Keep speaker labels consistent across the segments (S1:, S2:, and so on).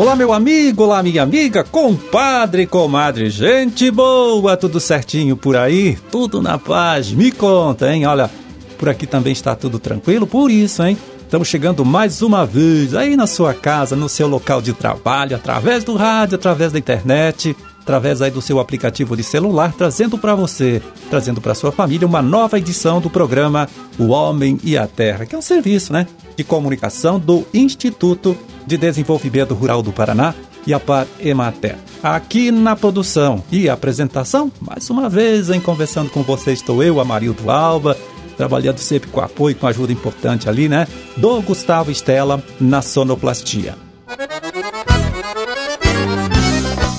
S1: Olá, meu amigo, olá, minha amiga, compadre, comadre, gente boa, tudo certinho por aí? Tudo na paz? Me conta, hein? Olha, por aqui também está tudo tranquilo, por isso, hein? Estamos chegando mais uma vez aí na sua casa, no seu local de trabalho, através do rádio, através da internet, através aí do seu aplicativo de celular, trazendo para você, trazendo para sua família uma nova edição do programa O Homem e a Terra, que é um serviço, né, de comunicação do Instituto de Desenvolvimento Rural do Paraná e a Par Emater. Aqui na produção e apresentação, mais uma vez em conversando com você estou eu, Amarildo Alba, trabalhando sempre com apoio, com ajuda importante ali, né, do Gustavo Estela na sonoplastia.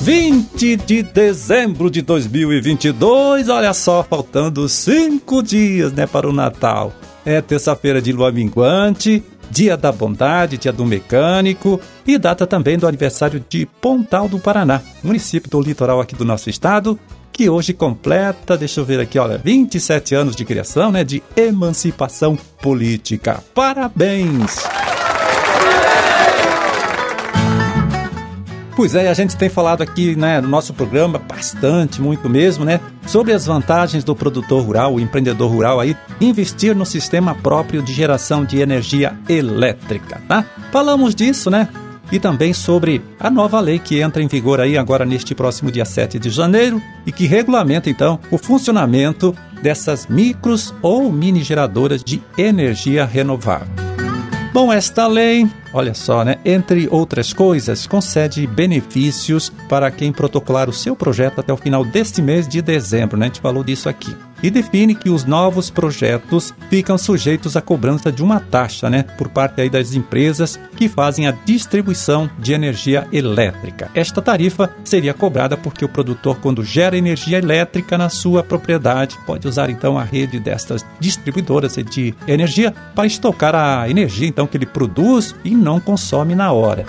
S1: 20 de dezembro de 2022, olha só, faltando cinco dias, né, para o Natal. É terça-feira de lua minguante, dia da bondade, dia do mecânico e data também do aniversário de Pontal do Paraná, município do litoral aqui do nosso estado, que hoje completa, deixa eu ver aqui, olha, 27 anos de criação, né, de emancipação política. Parabéns! Pois é, a gente tem falado aqui né, no nosso programa bastante, muito mesmo, né? Sobre as vantagens do produtor rural, o empreendedor rural aí, investir no sistema próprio de geração de energia elétrica, tá? Falamos disso, né? E também sobre a nova lei que entra em vigor aí agora neste próximo dia 7 de janeiro e que regulamenta então o funcionamento dessas micros ou mini geradoras de energia renovável. Bom, esta lei, olha só, né? Entre outras coisas, concede benefícios para quem protocolar o seu projeto até o final deste mês de dezembro, né? A gente falou disso aqui e define que os novos projetos ficam sujeitos à cobrança de uma taxa, né, por parte aí das empresas que fazem a distribuição de energia elétrica. Esta tarifa seria cobrada porque o produtor, quando gera energia elétrica na sua propriedade, pode usar então a rede destas distribuidoras de energia para estocar a energia então que ele produz e não consome na hora.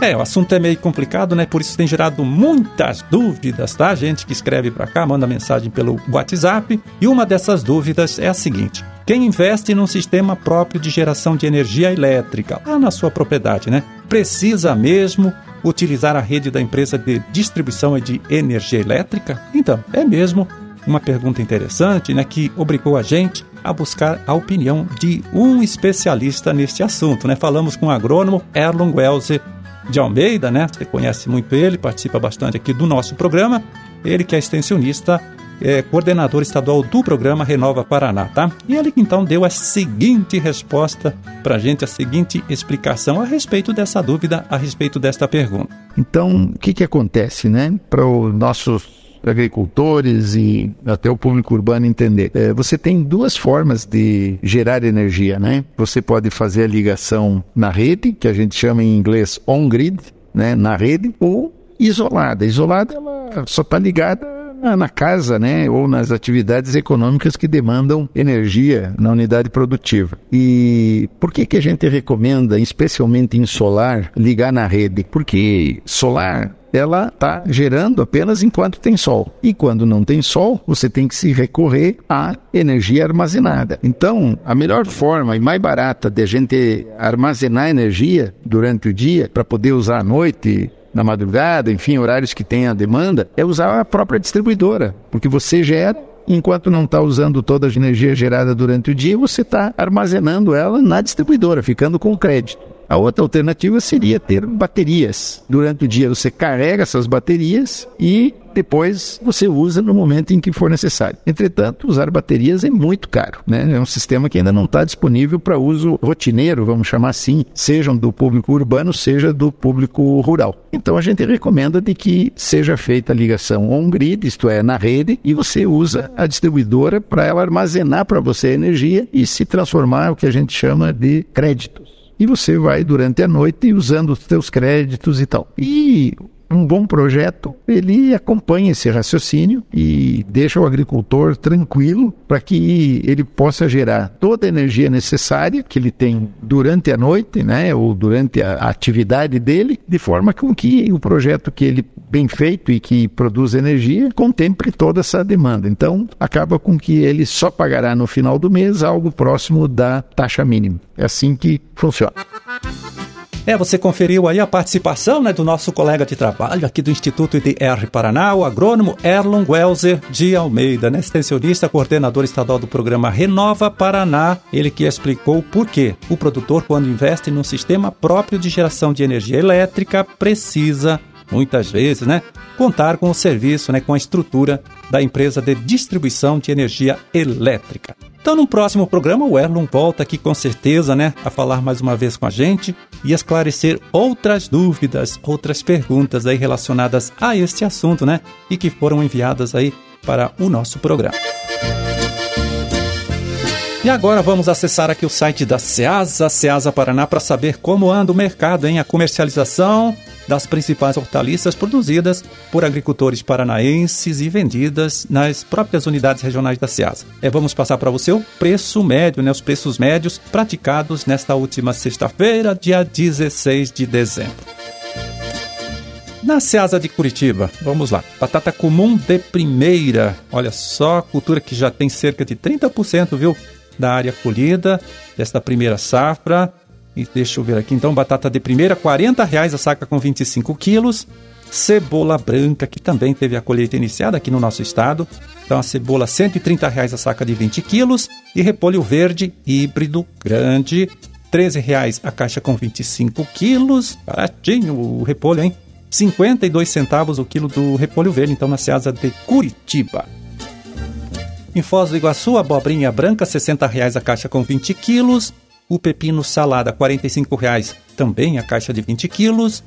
S1: É, o assunto é meio complicado, né? Por isso tem gerado muitas dúvidas, tá? Gente que escreve para cá, manda mensagem pelo WhatsApp. E uma dessas dúvidas é a seguinte: quem investe num sistema próprio de geração de energia elétrica lá na sua propriedade, né? Precisa mesmo utilizar a rede da empresa de distribuição de energia elétrica? Então, é mesmo uma pergunta interessante, né, que obrigou a gente a buscar a opinião de um especialista neste assunto, né? Falamos com o agrônomo Erlon Welze de Almeida, né? Você conhece muito ele, participa bastante aqui do nosso programa. Ele que é extensionista, é coordenador estadual do programa Renova Paraná, tá? E ele então deu a seguinte resposta para gente, a seguinte explicação a respeito dessa dúvida, a respeito desta pergunta.
S2: Então, o que que acontece, né? Para os nossos agricultores e até o público urbano entender. É, você tem duas formas de gerar energia, né? Você pode fazer a ligação na rede, que a gente chama em inglês on-grid, né? Na rede, ou isolada. Isolada, ela só está ligada na casa, né, ou nas atividades econômicas que demandam energia na unidade produtiva. E por que que a gente recomenda, especialmente em solar, ligar na rede? Porque solar ela está gerando apenas enquanto tem sol. E quando não tem sol, você tem que se recorrer à energia armazenada. Então, a melhor forma e mais barata de a gente armazenar energia durante o dia para poder usar à noite na madrugada, enfim, horários que tem a demanda, é usar a própria distribuidora, porque você gera enquanto não está usando toda a energia gerada durante o dia, você está armazenando ela na distribuidora, ficando com crédito. A outra alternativa seria ter baterias. Durante o dia você carrega essas baterias e depois você usa no momento em que for necessário. Entretanto, usar baterias é muito caro, né? É um sistema que ainda não está disponível para uso rotineiro, vamos chamar assim, seja do público urbano, seja do público rural. Então a gente recomenda de que seja feita a ligação on-grid, isto é, na rede, e você usa a distribuidora para ela armazenar para você a energia e se transformar o que a gente chama de créditos e você vai durante a noite usando os seus créditos e tal. E um bom projeto, ele acompanha esse raciocínio e deixa o agricultor tranquilo para que ele possa gerar toda a energia necessária que ele tem durante a noite, né, ou durante a atividade dele, de forma com que o projeto que ele bem feito e que produz energia contemple toda essa demanda. Então, acaba com que ele só pagará no final do mês algo próximo da taxa mínima. É assim que funciona.
S1: É, você conferiu aí a participação né, do nosso colega de trabalho aqui do Instituto IDR Paraná, o agrônomo Erlon Welser de Almeida, né, extensionista, coordenador estadual do programa Renova Paraná. Ele que explicou por que o produtor, quando investe num sistema próprio de geração de energia elétrica, precisa muitas vezes, né, contar com o serviço, né, com a estrutura da empresa de distribuição de energia elétrica. Então, no próximo programa, o Erlon volta aqui com certeza, né, a falar mais uma vez com a gente e esclarecer outras dúvidas, outras perguntas aí relacionadas a este assunto, né, e que foram enviadas aí para o nosso programa. E agora vamos acessar aqui o site da Ceasa, Ceasa Paraná, para saber como anda o mercado, em A comercialização das principais hortaliças produzidas por agricultores paranaenses e vendidas nas próprias unidades regionais da Ceasa. É, vamos passar para você o preço médio, né, os preços médios praticados nesta última sexta-feira, dia 16 de dezembro. Na Ceasa de Curitiba, vamos lá. Batata comum de primeira. Olha só, cultura que já tem cerca de 30%, viu? da área colhida desta primeira safra. E deixa eu ver aqui, então, batata de primeira, R$ reais a saca com 25 quilos. Cebola branca, que também teve a colheita iniciada aqui no nosso estado. Então, a cebola, R$ reais a saca de 20 quilos. E repolho verde híbrido grande, R$ reais a caixa com 25 quilos. Baratinho o repolho, hein? 52 centavos o quilo do repolho verde, então, na Ceasa de Curitiba. Em Foz do Iguaçu, abobrinha branca, R$ 60,00 a caixa com 20 quilos. O pepino salada, R$ 45,00 também a caixa de 20 quilos.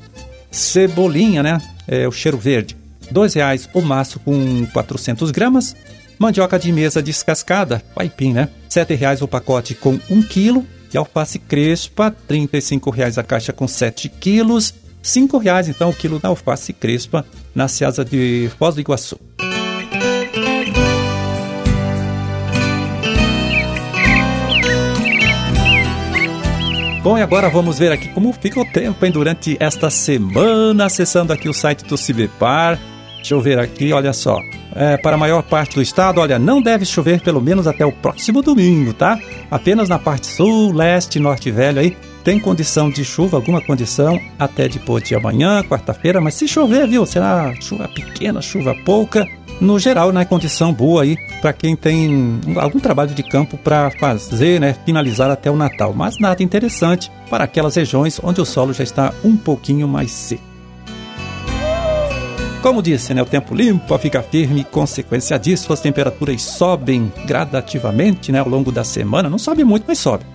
S1: Cebolinha, né? É, o cheiro verde, R$ 2,00 o maço com 400 gramas. Mandioca de mesa descascada, paipim, né? R$ 7,00 o pacote com 1 quilo. E alface crespa, R$ 35,00 a caixa com 7 quilos. R$ 5,00 então o quilo da alface crespa na Ceasa de Foz do Iguaçu. Bom, e agora vamos ver aqui como fica o tempo hein, durante esta semana, acessando aqui o site do Cibepar. Deixa eu ver aqui, olha só. É, para a maior parte do estado, olha, não deve chover pelo menos até o próximo domingo, tá? Apenas na parte sul, leste, norte velho aí, tem condição de chuva, alguma condição, até depois de amanhã, quarta-feira, mas se chover, viu, será chuva pequena, chuva pouca, no geral, né, condição boa aí para quem tem algum trabalho de campo para fazer, né, finalizar até o Natal. Mas nada interessante para aquelas regiões onde o solo já está um pouquinho mais seco. Como disse, né, o tempo limpo fica firme, consequência disso, as temperaturas sobem gradativamente né, ao longo da semana. Não sobe muito, mas sobe.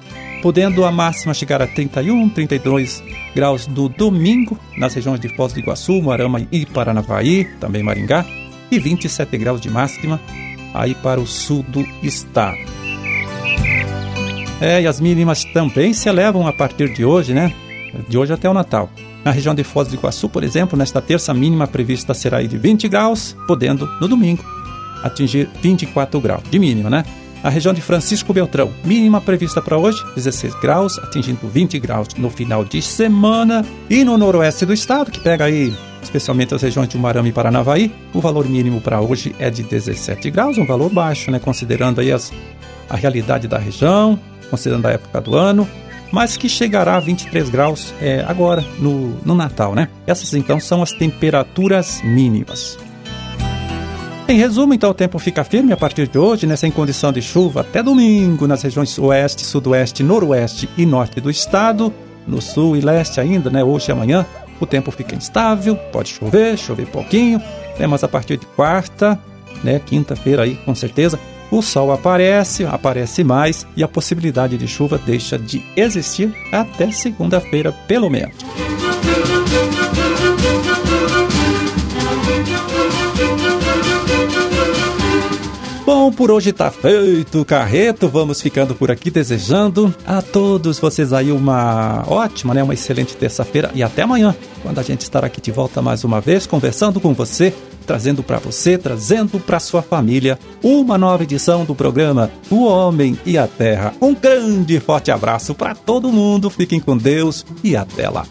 S1: Podendo a máxima chegar a 31, 32 graus no domingo, nas regiões de Foz do Iguaçu, Moarama e Paranavaí, também Maringá e 27 graus de máxima aí para o sul do estado. É, e as mínimas também se elevam a partir de hoje, né? De hoje até o Natal. Na região de Foz do Iguaçu, por exemplo, nesta terça mínima prevista será de 20 graus, podendo no domingo atingir 24 graus de mínima, né? A região de Francisco Beltrão, mínima prevista para hoje, 16 graus, atingindo 20 graus no final de semana. E no noroeste do estado, que pega aí especialmente as regiões de Umarama e Paranavaí, o valor mínimo para hoje é de 17 graus, um valor baixo, né, considerando aí as, a realidade da região, considerando a época do ano, mas que chegará a 23 graus é, agora, no, no Natal, né? Essas então são as temperaturas mínimas. Em resumo, então, o tempo fica firme a partir de hoje, né, sem condição de chuva, até domingo nas regiões oeste, sudoeste, noroeste e norte do estado, no sul e leste ainda, né, hoje e amanhã, o tempo fica instável, pode chover, chover pouquinho, né, mas a partir de quarta, né, quinta-feira aí, com certeza, o sol aparece, aparece mais e a possibilidade de chuva deixa de existir até segunda-feira, pelo menos. Por hoje tá feito carreto. Vamos ficando por aqui desejando a todos vocês aí uma ótima, né, uma excelente terça-feira e até amanhã, quando a gente estará aqui de volta mais uma vez conversando com você, trazendo para você, trazendo para sua família uma nova edição do programa O Homem e a Terra. Um grande forte abraço para todo mundo. Fiquem com Deus e até lá.